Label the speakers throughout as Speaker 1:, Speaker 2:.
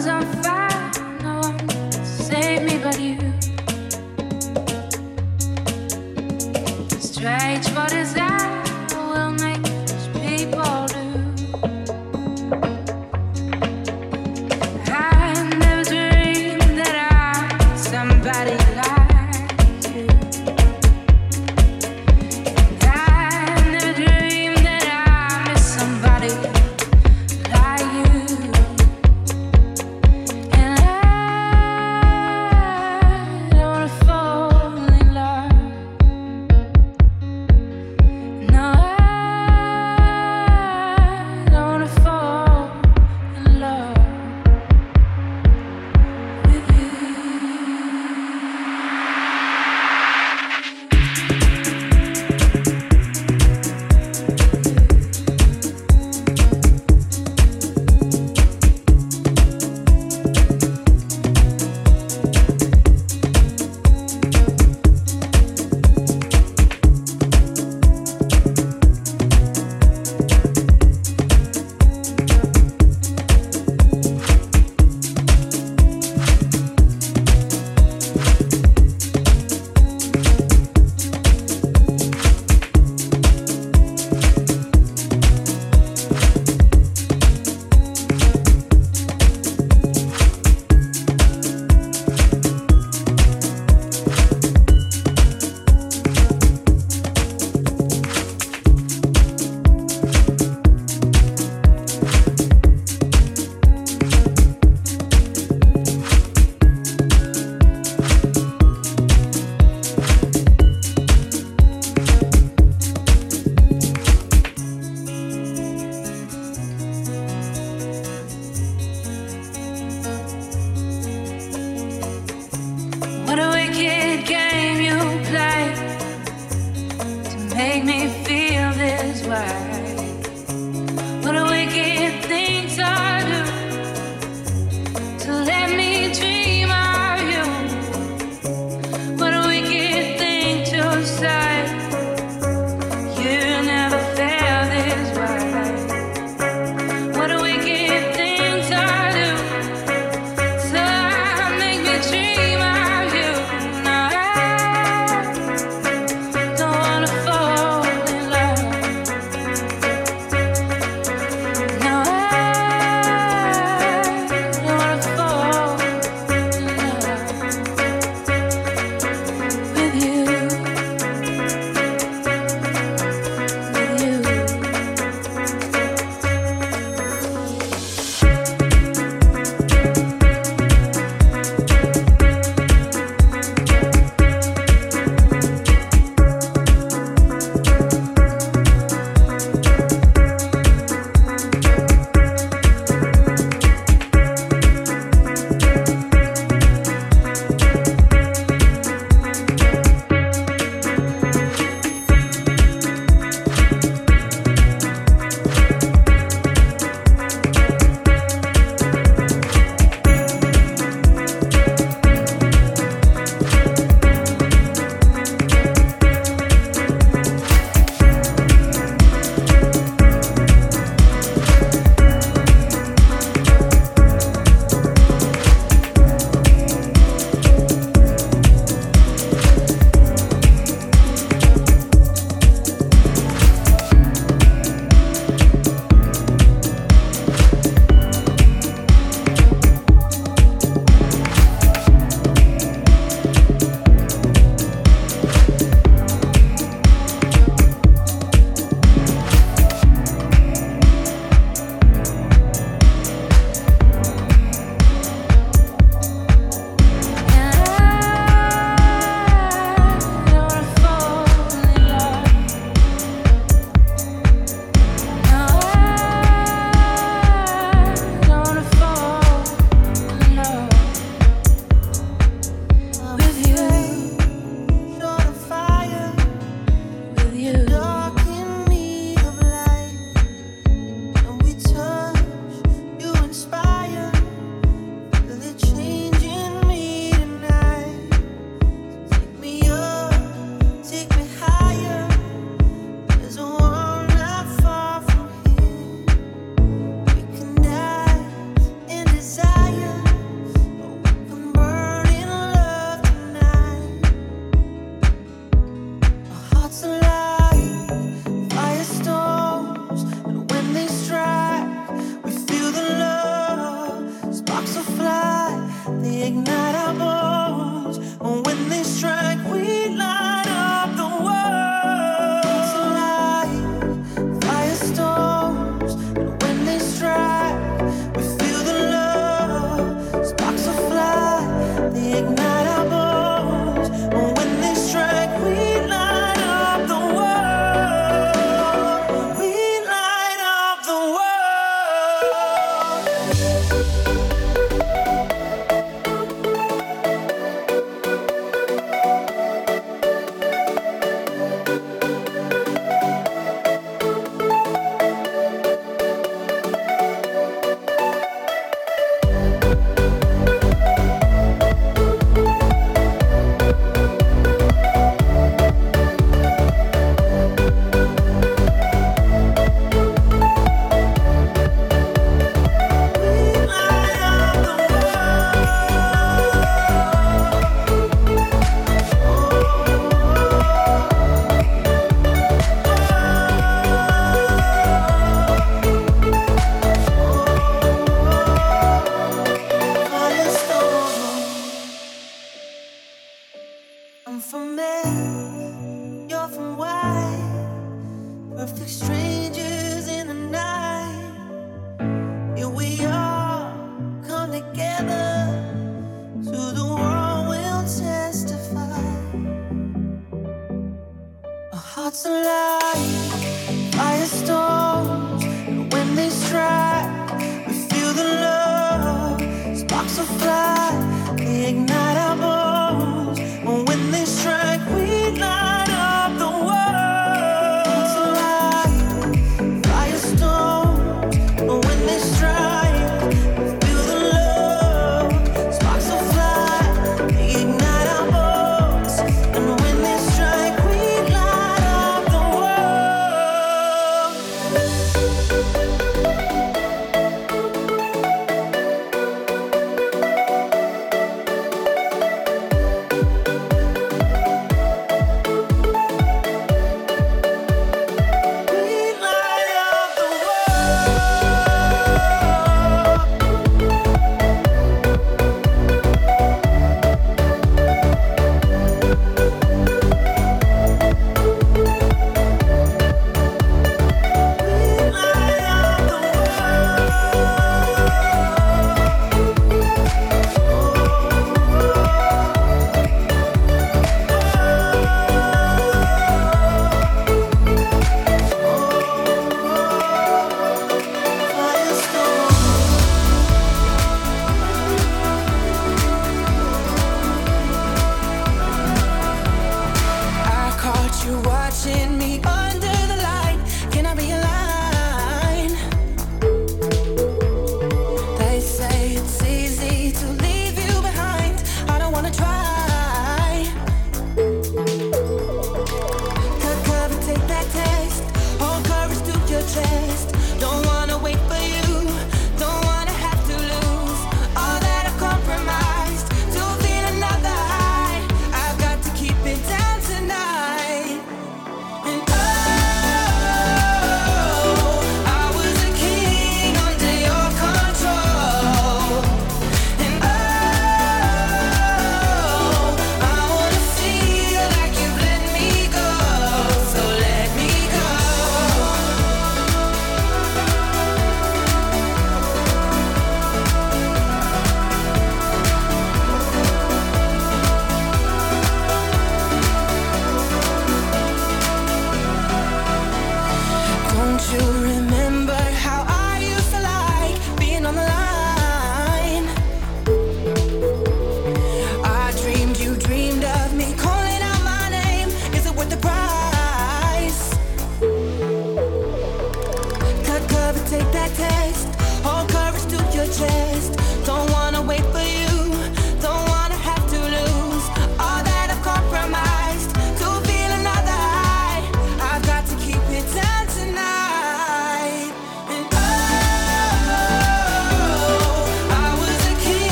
Speaker 1: 'Cause I'm fine. No one could save me but you.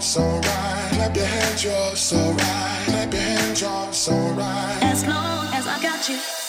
Speaker 2: it's alright. Clap your hands, you're so right. Clap your hands, you're so right.
Speaker 3: As long as I got you.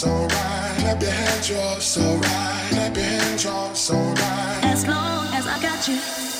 Speaker 2: so right. Clap your hands, y'all, so right. Clap your hands, y'all, so right.
Speaker 3: As long as I got you.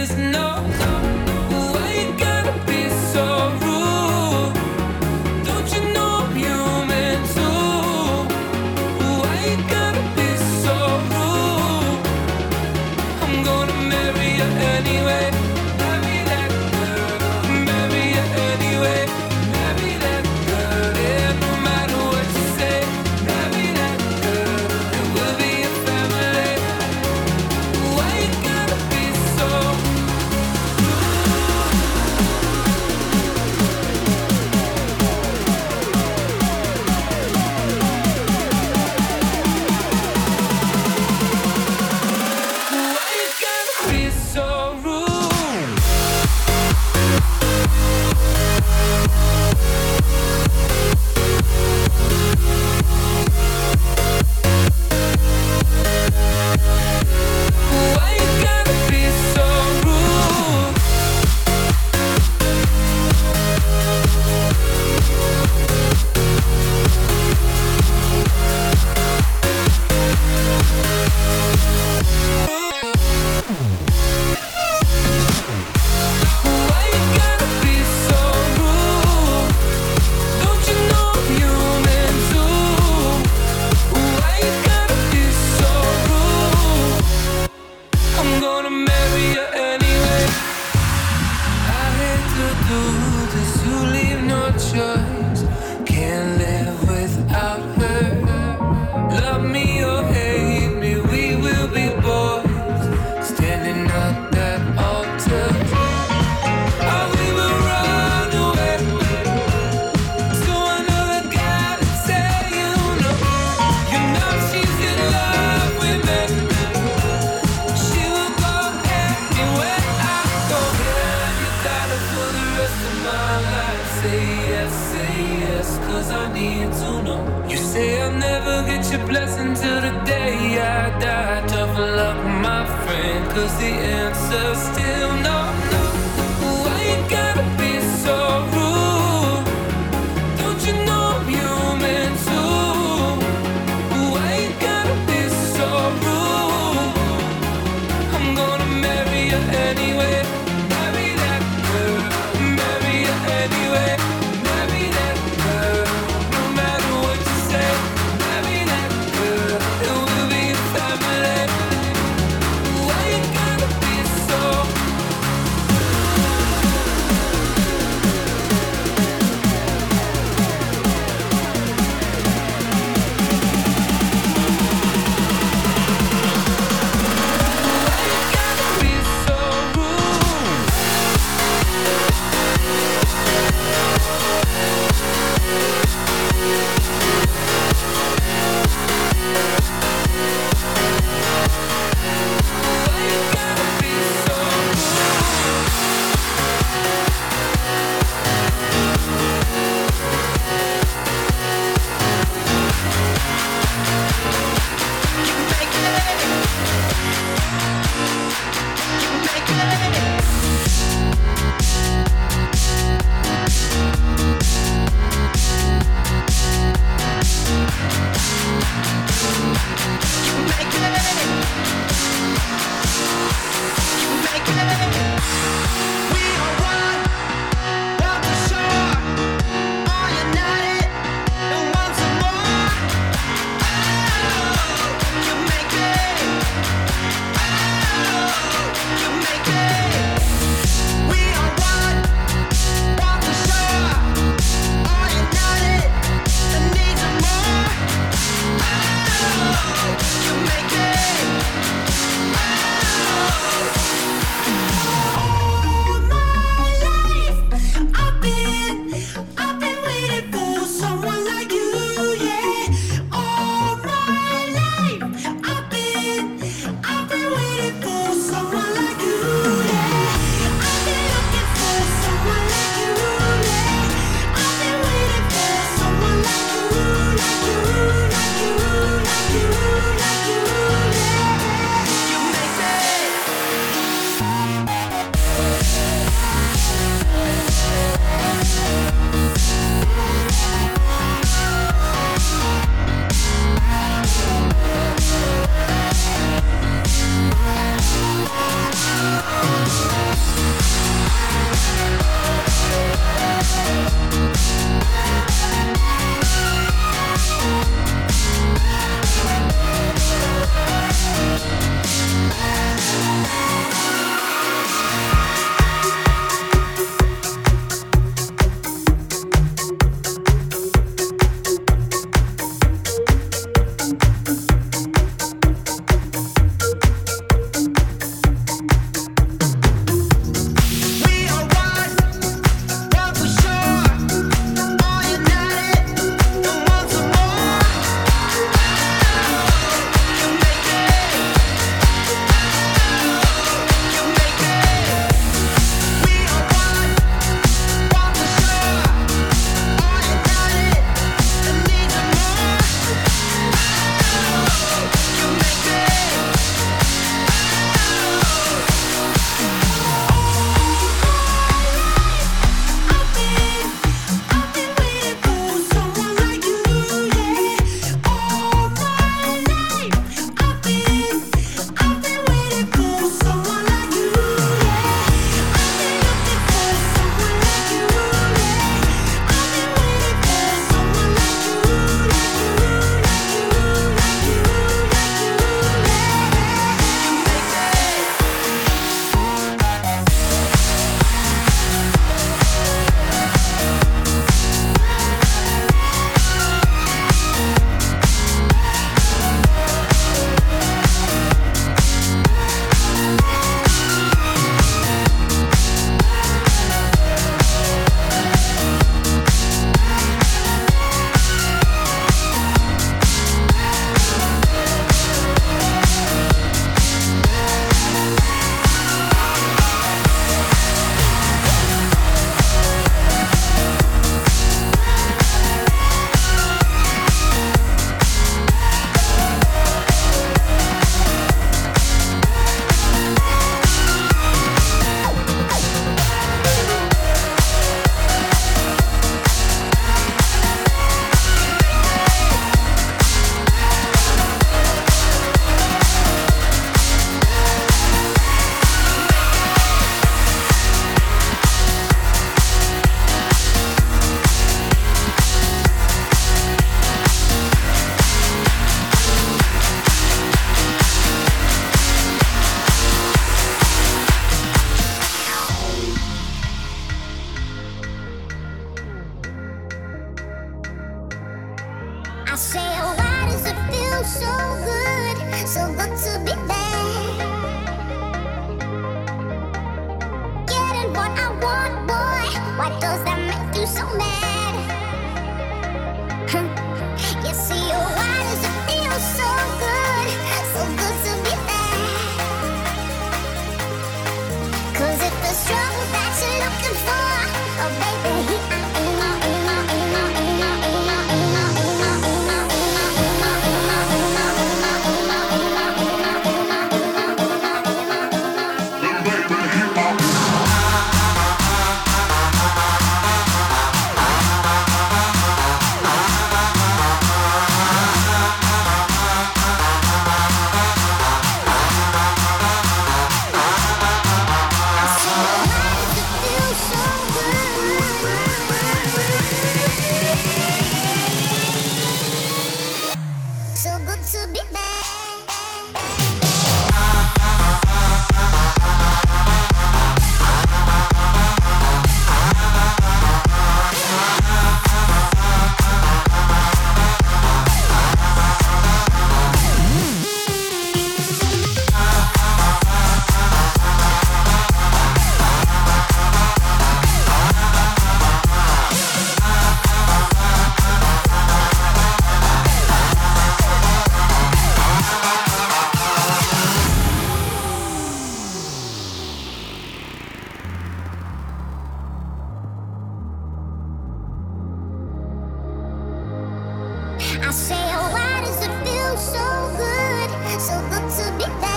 Speaker 4: I say, oh, why does it feel so good? So good to be back.